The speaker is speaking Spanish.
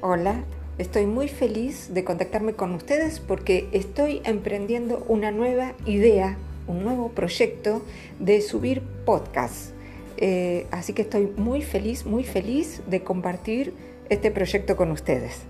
Hola, estoy muy feliz de contactarme con ustedes porque estoy emprendiendo una nueva idea, un nuevo proyecto de subir podcast. Eh, así que estoy muy feliz, muy feliz de compartir este proyecto con ustedes.